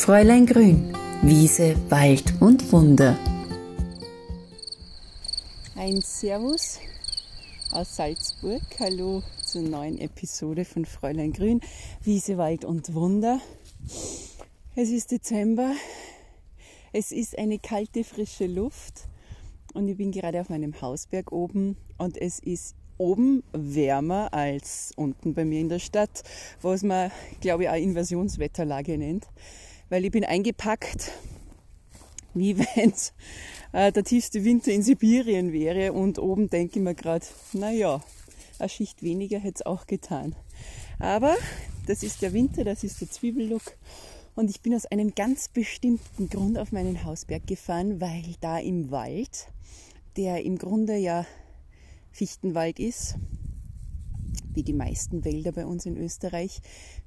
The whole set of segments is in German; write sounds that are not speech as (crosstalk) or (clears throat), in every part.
Fräulein Grün, Wiese, Wald und Wunder. Ein Servus aus Salzburg. Hallo zur neuen Episode von Fräulein Grün, Wiese, Wald und Wunder. Es ist Dezember. Es ist eine kalte, frische Luft und ich bin gerade auf meinem Hausberg oben und es ist oben wärmer als unten bei mir in der Stadt, was man, glaube ich, auch Invasionswetterlage nennt weil ich bin eingepackt, wie (laughs) wenn es äh, der tiefste Winter in Sibirien wäre und oben denke ich mir gerade, naja, eine Schicht weniger hätte es auch getan. Aber das ist der Winter, das ist der Zwiebellook und ich bin aus einem ganz bestimmten Grund auf meinen Hausberg gefahren, weil da im Wald, der im Grunde ja Fichtenwald ist, wie die meisten Wälder bei uns in Österreich,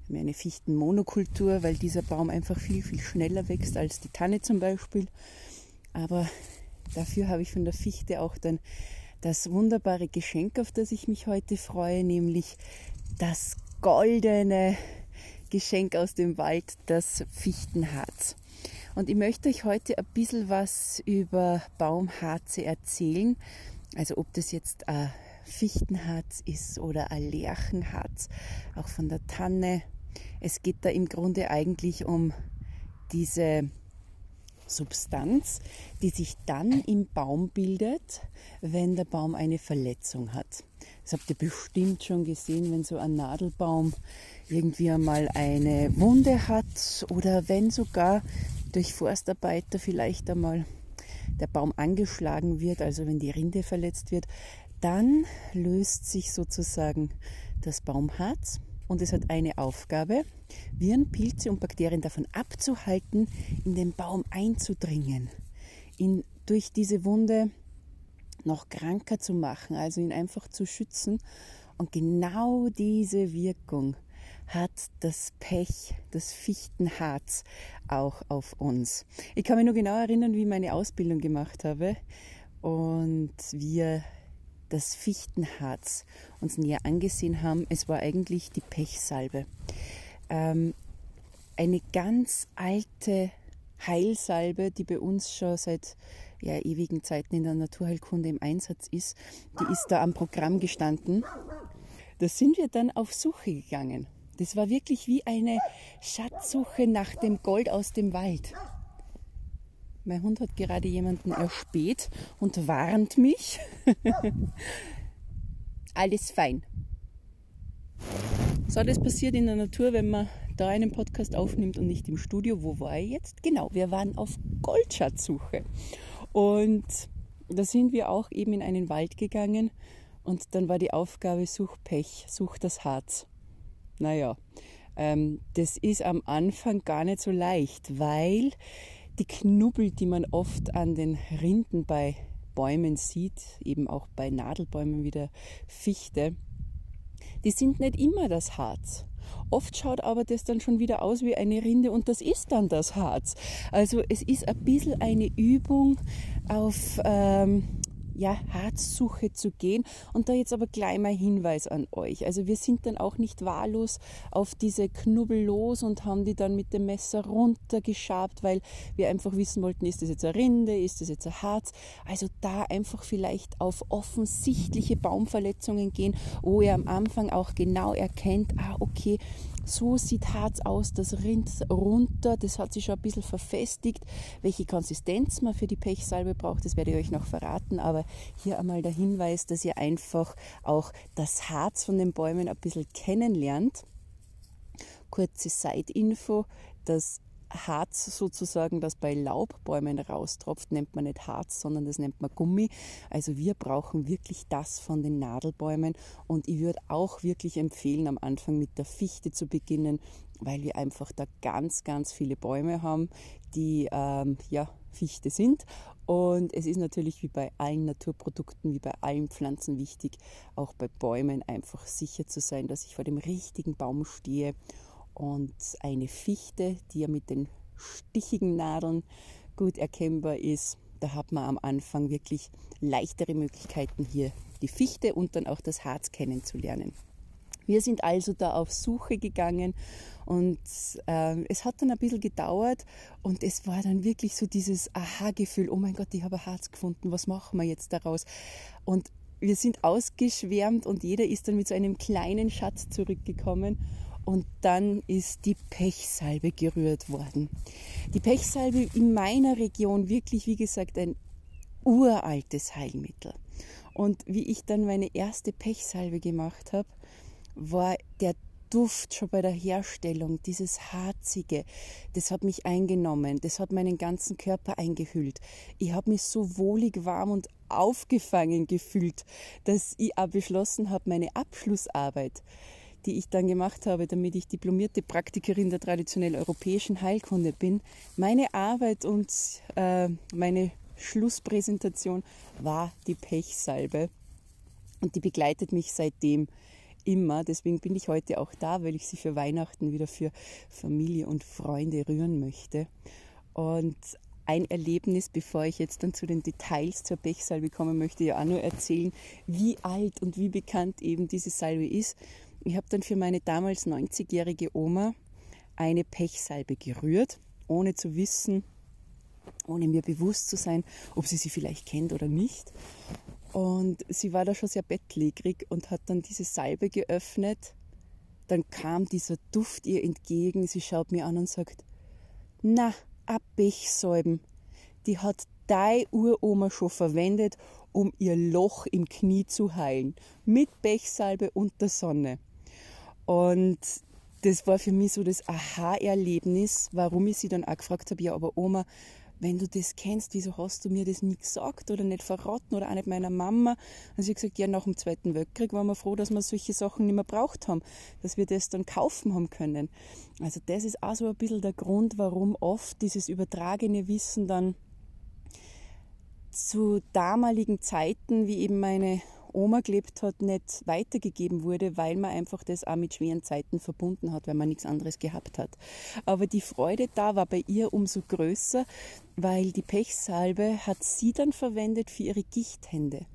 haben eine Fichtenmonokultur, weil dieser Baum einfach viel, viel schneller wächst als die Tanne zum Beispiel. Aber dafür habe ich von der Fichte auch dann das wunderbare Geschenk, auf das ich mich heute freue, nämlich das goldene Geschenk aus dem Wald, das Fichtenharz. Und ich möchte euch heute ein bisschen was über Baumharze erzählen. Also ob das jetzt ein Fichtenharz ist oder ein Lärchenharz, auch von der Tanne es geht da im Grunde eigentlich um diese Substanz, die sich dann im Baum bildet, wenn der Baum eine Verletzung hat. Das habt ihr bestimmt schon gesehen, wenn so ein Nadelbaum irgendwie einmal eine Wunde hat oder wenn sogar durch Forstarbeiter vielleicht einmal der Baum angeschlagen wird, also wenn die Rinde verletzt wird, dann löst sich sozusagen das Baumharz und es hat eine Aufgabe, Viren, Pilze und Bakterien davon abzuhalten, in den Baum einzudringen, ihn durch diese Wunde noch kranker zu machen, also ihn einfach zu schützen. Und genau diese Wirkung hat das Pech, das Fichtenharz auch auf uns. Ich kann mich nur genau erinnern, wie ich meine Ausbildung gemacht habe und wir das Fichtenharz uns näher angesehen haben. Es war eigentlich die Pechsalbe. Ähm, eine ganz alte Heilsalbe, die bei uns schon seit ja, ewigen Zeiten in der Naturheilkunde im Einsatz ist, die ist da am Programm gestanden. Da sind wir dann auf Suche gegangen. Das war wirklich wie eine Schatzsuche nach dem Gold aus dem Wald. Mein Hund hat gerade jemanden erspäht und warnt mich. (laughs) Alles fein. So, das passiert in der Natur, wenn man da einen Podcast aufnimmt und nicht im Studio. Wo war ich jetzt? Genau, wir waren auf Goldschatzsuche. Und da sind wir auch eben in einen Wald gegangen und dann war die Aufgabe, such Pech, such das Harz. Naja, ähm, das ist am Anfang gar nicht so leicht, weil die Knubbel, die man oft an den Rinden bei Bäumen sieht, eben auch bei Nadelbäumen wie der Fichte, die sind nicht immer das Harz. Oft schaut aber das dann schon wieder aus wie eine Rinde und das ist dann das Harz. Also es ist ein bisschen eine Übung auf ähm, ja, Harzsuche zu gehen. Und da jetzt aber gleich mal Hinweis an euch. Also wir sind dann auch nicht wahllos auf diese Knubbel los und haben die dann mit dem Messer runtergeschabt, weil wir einfach wissen wollten, ist das jetzt eine Rinde, ist das jetzt ein Harz. Also da einfach vielleicht auf offensichtliche Baumverletzungen gehen, wo ihr am Anfang auch genau erkennt, ah okay, so sieht Harz aus, das rinnt runter, das hat sich schon ein bisschen verfestigt. Welche Konsistenz man für die Pechsalbe braucht, das werde ich euch noch verraten, aber hier einmal der Hinweis, dass ihr einfach auch das Harz von den Bäumen ein bisschen kennenlernt. Kurze Side-Info, das Harz sozusagen, das bei Laubbäumen raustropft, nennt man nicht Harz, sondern das nennt man Gummi. Also wir brauchen wirklich das von den Nadelbäumen und ich würde auch wirklich empfehlen, am Anfang mit der Fichte zu beginnen, weil wir einfach da ganz, ganz viele Bäume haben, die ähm, ja Fichte sind. Und es ist natürlich wie bei allen Naturprodukten, wie bei allen Pflanzen wichtig, auch bei Bäumen einfach sicher zu sein, dass ich vor dem richtigen Baum stehe und eine Fichte, die ja mit den stichigen Nadeln gut erkennbar ist. Da hat man am Anfang wirklich leichtere Möglichkeiten hier die Fichte und dann auch das Harz kennenzulernen. Wir sind also da auf Suche gegangen und äh, es hat dann ein bisschen gedauert und es war dann wirklich so dieses Aha-Gefühl, oh mein Gott, ich habe ein Harz gefunden, was machen wir jetzt daraus? Und wir sind ausgeschwärmt und jeder ist dann mit so einem kleinen Schatz zurückgekommen und dann ist die Pechsalbe gerührt worden. Die Pechsalbe in meiner Region wirklich, wie gesagt, ein uraltes Heilmittel. Und wie ich dann meine erste Pechsalbe gemacht habe, war der Duft schon bei der Herstellung, dieses Harzige, das hat mich eingenommen, das hat meinen ganzen Körper eingehüllt. Ich habe mich so wohlig warm und aufgefangen gefühlt, dass ich auch beschlossen habe, meine Abschlussarbeit, die ich dann gemacht habe, damit ich diplomierte Praktikerin der traditionell europäischen Heilkunde bin, meine Arbeit und äh, meine Schlusspräsentation war die Pechsalbe. Und die begleitet mich seitdem immer. Deswegen bin ich heute auch da, weil ich sie für Weihnachten wieder für Familie und Freunde rühren möchte. Und ein Erlebnis, bevor ich jetzt dann zu den Details zur Pechsalbe komme, möchte ich ja auch nur erzählen, wie alt und wie bekannt eben diese Salbe ist. Ich habe dann für meine damals 90-jährige Oma eine Pechsalbe gerührt, ohne zu wissen, ohne mir bewusst zu sein, ob sie sie vielleicht kennt oder nicht. Und sie war da schon sehr bettlägerig und hat dann diese Salbe geöffnet. Dann kam dieser Duft ihr entgegen. Sie schaut mir an und sagt, na, a Pechsalben. Die hat deine Uroma schon verwendet, um ihr Loch im Knie zu heilen. Mit Pechsalbe und der Sonne. Und das war für mich so das Aha-Erlebnis, warum ich sie dann auch gefragt habe, ja, aber Oma, wenn du das kennst, wieso hast du mir das nie gesagt oder nicht verraten oder auch nicht meiner Mama? Und sie hat gesagt, ja, nach dem Zweiten Weltkrieg waren wir froh, dass wir solche Sachen nicht mehr braucht haben, dass wir das dann kaufen haben können. Also das ist auch so ein bisschen der Grund, warum oft dieses übertragene Wissen dann zu damaligen Zeiten, wie eben meine Oma gelebt hat, nicht weitergegeben wurde, weil man einfach das auch mit schweren Zeiten verbunden hat, weil man nichts anderes gehabt hat. Aber die Freude da war bei ihr umso größer, weil die Pechsalbe hat sie dann verwendet für ihre Gichthände.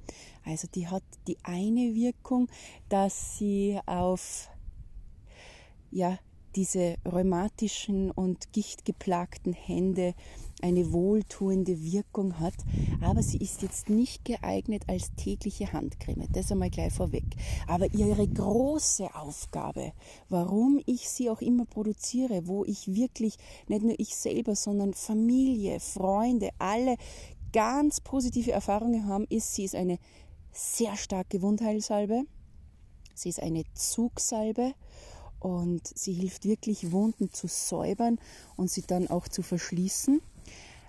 Also die hat die eine Wirkung, dass sie auf ja, diese rheumatischen und gichtgeplagten Hände eine wohltuende Wirkung hat, aber sie ist jetzt nicht geeignet als tägliche Handcreme. Das einmal gleich vorweg. Aber ihre große Aufgabe, warum ich sie auch immer produziere, wo ich wirklich nicht nur ich selber, sondern Familie, Freunde, alle ganz positive Erfahrungen haben, ist, sie ist eine sehr starke Wundheilsalbe. Sie ist eine Zugsalbe und sie hilft wirklich Wunden zu säubern und sie dann auch zu verschließen.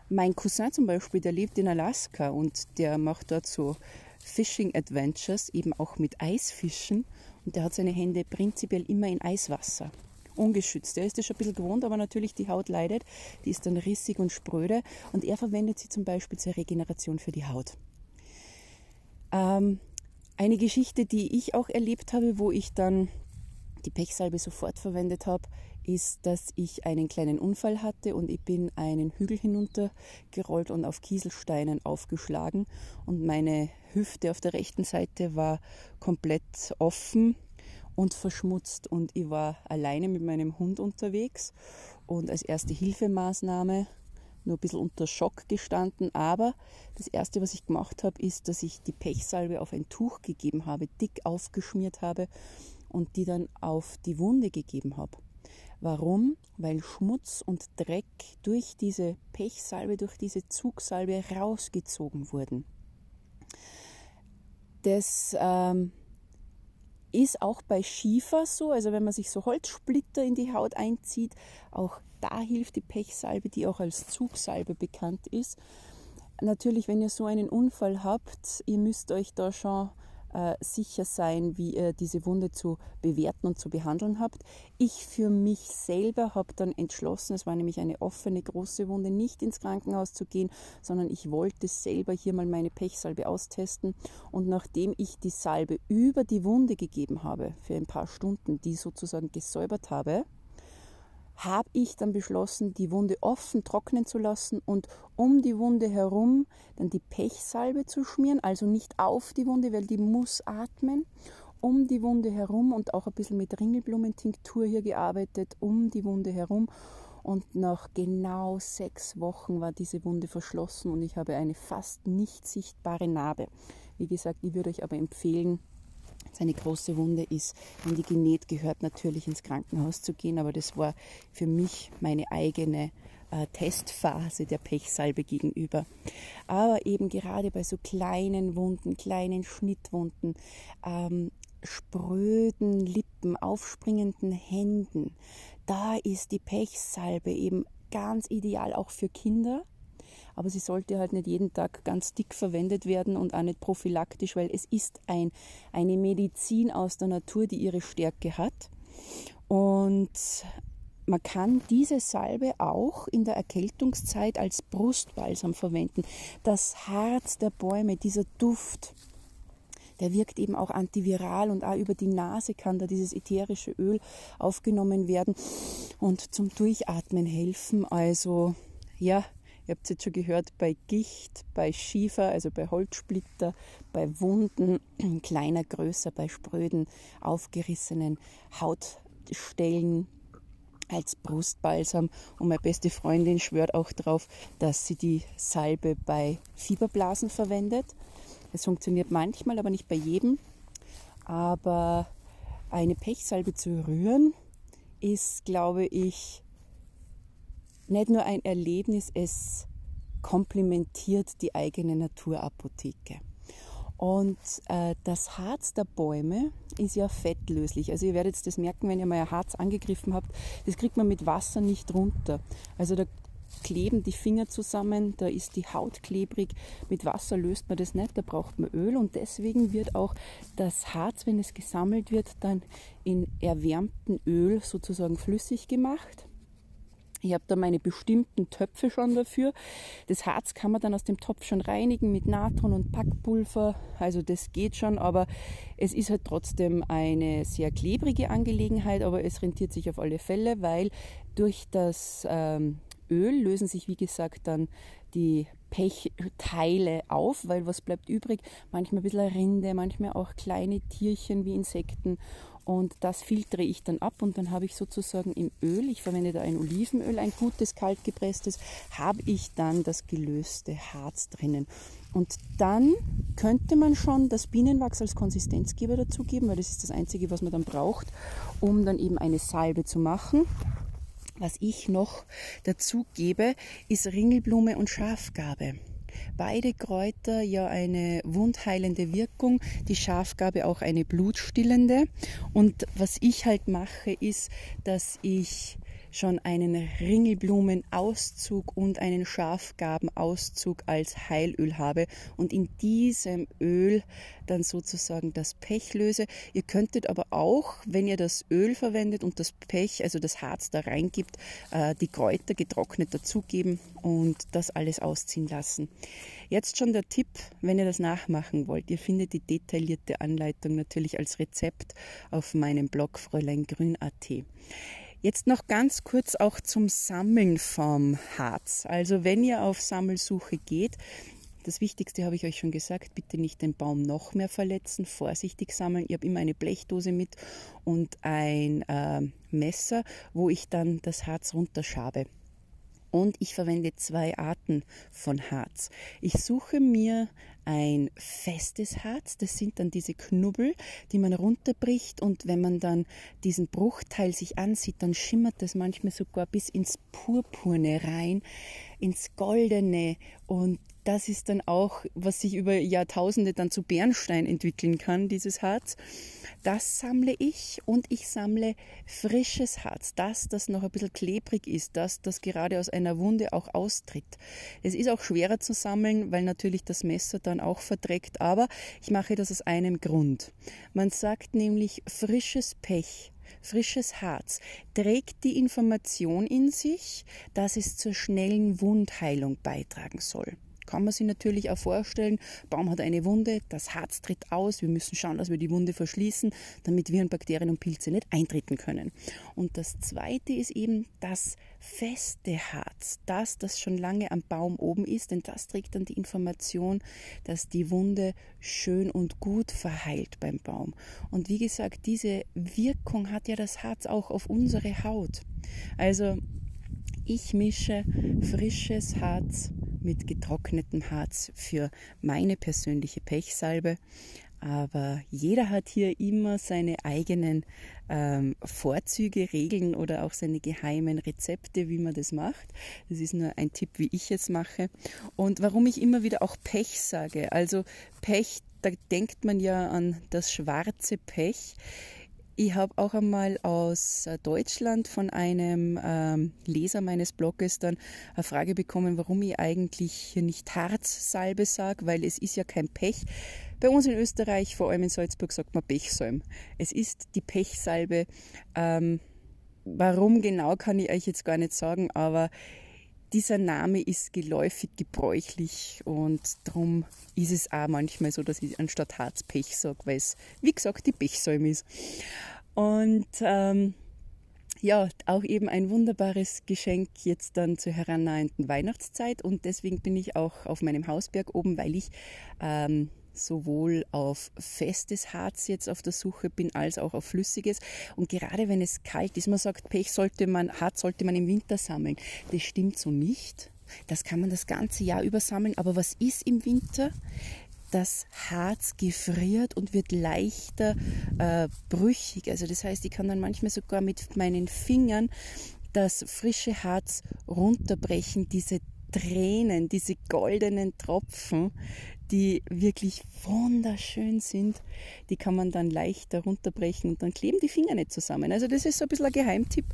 Mein Cousin zum Beispiel, der lebt in Alaska und der macht dort so Fishing Adventures, eben auch mit Eisfischen. Und der hat seine Hände prinzipiell immer in Eiswasser. Ungeschützt. Der ist das schon ein bisschen gewohnt, aber natürlich die Haut leidet. Die ist dann rissig und spröde. Und er verwendet sie zum Beispiel zur Regeneration für die Haut. Ähm, eine Geschichte, die ich auch erlebt habe, wo ich dann die Pechsalbe sofort verwendet habe, ist, dass ich einen kleinen Unfall hatte und ich bin einen Hügel hinuntergerollt und auf Kieselsteinen aufgeschlagen. Und meine Hüfte auf der rechten Seite war komplett offen und verschmutzt und ich war alleine mit meinem Hund unterwegs. Und als erste Hilfemaßnahme nur ein bisschen unter Schock gestanden, aber das erste, was ich gemacht habe, ist, dass ich die Pechsalbe auf ein Tuch gegeben habe, dick aufgeschmiert habe und die dann auf die Wunde gegeben habe. Warum? Weil Schmutz und Dreck durch diese Pechsalbe, durch diese Zugsalbe rausgezogen wurden. Das ähm, ist auch bei Schiefer so, also wenn man sich so Holzsplitter in die Haut einzieht, auch da hilft die Pechsalbe, die auch als Zugsalbe bekannt ist. Natürlich, wenn ihr so einen Unfall habt, ihr müsst euch da schon äh, sicher sein, wie ihr diese Wunde zu bewerten und zu behandeln habt. Ich für mich selber habe dann entschlossen, es war nämlich eine offene große Wunde, nicht ins Krankenhaus zu gehen, sondern ich wollte selber hier mal meine Pechsalbe austesten. Und nachdem ich die Salbe über die Wunde gegeben habe, für ein paar Stunden, die sozusagen gesäubert habe, habe ich dann beschlossen, die Wunde offen trocknen zu lassen und um die Wunde herum dann die Pechsalbe zu schmieren, also nicht auf die Wunde, weil die muss atmen um die Wunde herum und auch ein bisschen mit Ringelblumenttinktur hier gearbeitet, um die Wunde herum. Und nach genau sechs Wochen war diese Wunde verschlossen und ich habe eine fast nicht sichtbare Narbe. Wie gesagt, ich würde euch aber empfehlen, es eine große Wunde ist, wenn die genäht gehört, natürlich ins Krankenhaus zu gehen. Aber das war für mich meine eigene äh, Testphase der Pechsalbe gegenüber. Aber eben gerade bei so kleinen Wunden, kleinen Schnittwunden, ähm, spröden Lippen, aufspringenden Händen, da ist die Pechsalbe eben ganz ideal auch für Kinder. Aber sie sollte halt nicht jeden Tag ganz dick verwendet werden und auch nicht prophylaktisch, weil es ist ein, eine Medizin aus der Natur, die ihre Stärke hat. Und man kann diese Salbe auch in der Erkältungszeit als Brustbalsam verwenden. Das Harz der Bäume, dieser Duft, der wirkt eben auch antiviral und auch über die Nase kann da dieses ätherische Öl aufgenommen werden und zum Durchatmen helfen. Also ja, ihr habt es jetzt schon gehört, bei Gicht, bei Schiefer, also bei Holzsplitter, bei Wunden, (clears throat) kleiner, größer, bei spröden, aufgerissenen Hautstellen, als Brustbalsam. Und meine beste Freundin schwört auch darauf, dass sie die Salbe bei Fieberblasen verwendet. Es funktioniert manchmal, aber nicht bei jedem. Aber eine Pechsalbe zu rühren ist, glaube ich, nicht nur ein Erlebnis, es komplementiert die eigene Naturapotheke. Und äh, das Harz der Bäume ist ja fettlöslich. Also ihr werdet das merken, wenn ihr mal ein Harz angegriffen habt. Das kriegt man mit Wasser nicht runter. Also da kleben die Finger zusammen, da ist die Haut klebrig. Mit Wasser löst man das nicht, da braucht man Öl und deswegen wird auch das Harz, wenn es gesammelt wird, dann in erwärmtem Öl sozusagen flüssig gemacht. Ich habe da meine bestimmten Töpfe schon dafür. Das Harz kann man dann aus dem Topf schon reinigen mit Natron und Packpulver. Also das geht schon, aber es ist halt trotzdem eine sehr klebrige Angelegenheit, aber es rentiert sich auf alle Fälle, weil durch das ähm, Öl lösen sich, wie gesagt, dann die Pechteile auf, weil was bleibt übrig? Manchmal ein bisschen Rinde, manchmal auch kleine Tierchen wie Insekten und das filtere ich dann ab und dann habe ich sozusagen im Öl, ich verwende da ein Olivenöl, ein gutes kaltgepresstes, habe ich dann das gelöste Harz drinnen. Und dann könnte man schon das Bienenwachs als Konsistenzgeber dazugeben, weil das ist das Einzige, was man dann braucht, um dann eben eine Salbe zu machen. Was ich noch dazu gebe, ist Ringelblume und Schafgabe. Beide Kräuter ja eine wundheilende Wirkung, die Schafgabe auch eine blutstillende. Und was ich halt mache, ist, dass ich schon einen Ringelblumenauszug und einen Schafgabenauszug als Heilöl habe und in diesem Öl dann sozusagen das Pech löse. Ihr könntet aber auch, wenn ihr das Öl verwendet und das Pech, also das Harz da reingibt, äh, die Kräuter getrocknet dazugeben und das alles ausziehen lassen. Jetzt schon der Tipp, wenn ihr das nachmachen wollt. Ihr findet die detaillierte Anleitung natürlich als Rezept auf meinem Blog fräuleingrün.at. Jetzt noch ganz kurz auch zum Sammeln vom Harz. Also wenn ihr auf Sammelsuche geht, das Wichtigste habe ich euch schon gesagt, bitte nicht den Baum noch mehr verletzen, vorsichtig sammeln. Ich habe immer eine Blechdose mit und ein äh, Messer, wo ich dann das Harz runterschabe. Und ich verwende zwei Arten von Harz. Ich suche mir ein festes Harz. Das sind dann diese Knubbel, die man runterbricht und wenn man dann diesen Bruchteil sich ansieht, dann schimmert das manchmal sogar bis ins Purpurne rein, ins Goldene und das ist dann auch, was sich über Jahrtausende dann zu Bernstein entwickeln kann, dieses Harz. Das sammle ich und ich sammle frisches Harz, das, das noch ein bisschen klebrig ist, das, das gerade aus einer Wunde auch austritt. Es ist auch schwerer zu sammeln, weil natürlich das Messer dann auch verdreckt, aber ich mache das aus einem Grund. Man sagt nämlich frisches Pech frisches Harz trägt die Information in sich, dass es zur schnellen Wundheilung beitragen soll. Kann man sich natürlich auch vorstellen, Baum hat eine Wunde, das Harz tritt aus, wir müssen schauen, dass wir die Wunde verschließen, damit Viren, Bakterien und Pilze nicht eintreten können. Und das zweite ist eben das feste Harz, das, das schon lange am Baum oben ist, denn das trägt dann die Information, dass die Wunde schön und gut verheilt beim Baum. Und wie gesagt, diese Wirkung hat ja das Harz auch auf unsere Haut. Also ich mische frisches Harz mit getrocknetem Harz für meine persönliche Pechsalbe. Aber jeder hat hier immer seine eigenen ähm, Vorzüge, Regeln oder auch seine geheimen Rezepte, wie man das macht. Das ist nur ein Tipp, wie ich jetzt mache. Und warum ich immer wieder auch Pech sage. Also Pech, da denkt man ja an das schwarze Pech. Ich habe auch einmal aus äh, Deutschland von einem ähm, Leser meines Bloges dann eine Frage bekommen, warum ich eigentlich nicht Harzsalbe sage, weil es ist ja kein Pech. Bei uns in Österreich, vor allem in Salzburg, sagt man Pechsalm. Es ist die Pechsalbe. Ähm, warum genau kann ich euch jetzt gar nicht sagen, aber dieser Name ist geläufig, gebräuchlich und darum ist es auch manchmal so, dass ich anstatt Harz Pech sage, weil es, wie gesagt, die Pechsalm ist. Und ähm, ja, auch eben ein wunderbares Geschenk jetzt dann zur herannahenden Weihnachtszeit und deswegen bin ich auch auf meinem Hausberg oben, weil ich ähm, sowohl auf festes Harz jetzt auf der Suche bin, als auch auf flüssiges. Und gerade wenn es kalt ist, man sagt, Pech sollte man, Harz sollte man im Winter sammeln. Das stimmt so nicht. Das kann man das ganze Jahr über sammeln. Aber was ist im Winter? das Harz gefriert und wird leichter äh, brüchig. Also das heißt, ich kann dann manchmal sogar mit meinen Fingern das frische Harz runterbrechen, diese Tränen, diese goldenen Tropfen, die wirklich wunderschön sind, die kann man dann leicht runterbrechen und dann kleben die Finger nicht zusammen. Also das ist so ein bisschen ein Geheimtipp,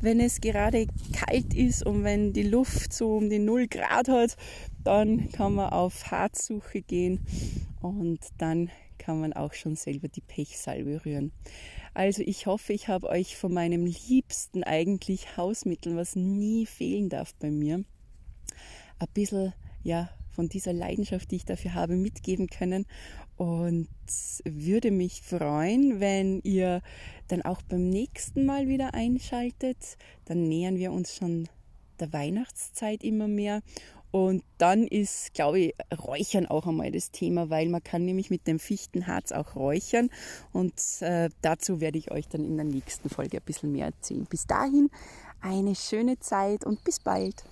wenn es gerade kalt ist und wenn die Luft so um die 0 Grad hat, dann kann man auf Harzsuche gehen und dann kann man auch schon selber die Pechsalbe rühren. Also ich hoffe, ich habe euch von meinem liebsten eigentlich Hausmittel, was nie fehlen darf bei mir, ein bisschen ja, von dieser Leidenschaft, die ich dafür habe, mitgeben können. Und würde mich freuen, wenn ihr dann auch beim nächsten Mal wieder einschaltet. Dann nähern wir uns schon der Weihnachtszeit immer mehr. Und dann ist, glaube ich, Räuchern auch einmal das Thema, weil man kann nämlich mit dem Fichtenharz auch räuchern. Und äh, dazu werde ich euch dann in der nächsten Folge ein bisschen mehr erzählen. Bis dahin eine schöne Zeit und bis bald.